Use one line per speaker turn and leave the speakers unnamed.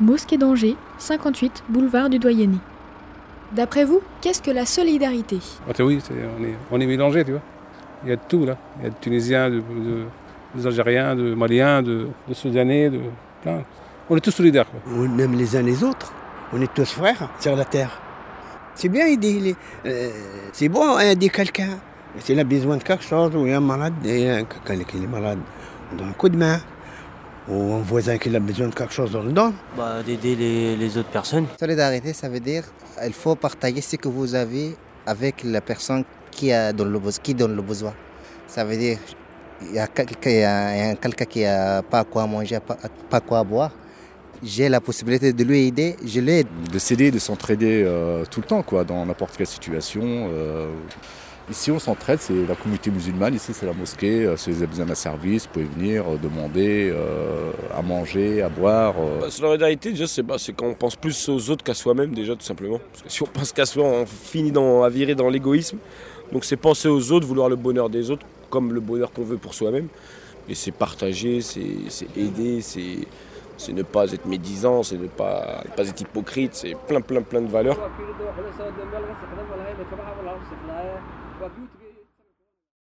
Mosquée d'Angers, 58 boulevard du Doyenné. D'après vous, qu'est-ce que la solidarité?
Ah, Oui, on est, on est mélangés, tu vois. Il y a de tout, là. Il y a de Tunisiens, de, de- des Algériens, de Maliens, de, de Soudanais, de plein. On est tous solidaires, quoi.
On aime les uns les autres. On est tous frères sur la terre. C'est bien aider. les- euh, c'est bon aider quelqu'un. S'il a besoin de quelque chose, ou il y a un malade, et quelqu'un qui est malade, on donne un coup de main. Ou un voisin qui a besoin de quelque chose, on le donne.
Bah, d'aider les, les autres personnes.
Solidarité, ça veut dire il faut partager ce que vous avez avec la personne qui, a dans le, qui donne le besoin. Ça veut dire il y a quelqu'un il y a- il y a quelqu'un qui n'a pas quoi manger, pas, pas quoi boire. J'ai la possibilité de lui aider, je l'aide.
de s'aider, de s'entraider euh, tout le temps, quoi, dans n'importe quelle situation. euh. Ici, on s'entraide, c'est la communauté musulmane, ici, c'est la mosquée. Si vous avez besoin d'un service, vous pouvez venir euh, demander euh, à manger, à boire. euh.
La solidarité, déjà, c'est bah, c'est quand on pense plus aux autres qu'à soi-même, déjà, tout simplement. Parce que si on pense qu'à soi, on finit dans, à virer dans l'égoïsme. Donc, c'est penser aux autres, vouloir le bonheur des autres, comme le bonheur qu'on veut pour soi-même. Et c'est partager, c'est aider, c'est c'est ne pas être médisant, c'est ne pas, ne pas être hypocrite, c'est plein, plein, plein de valeurs. war gut.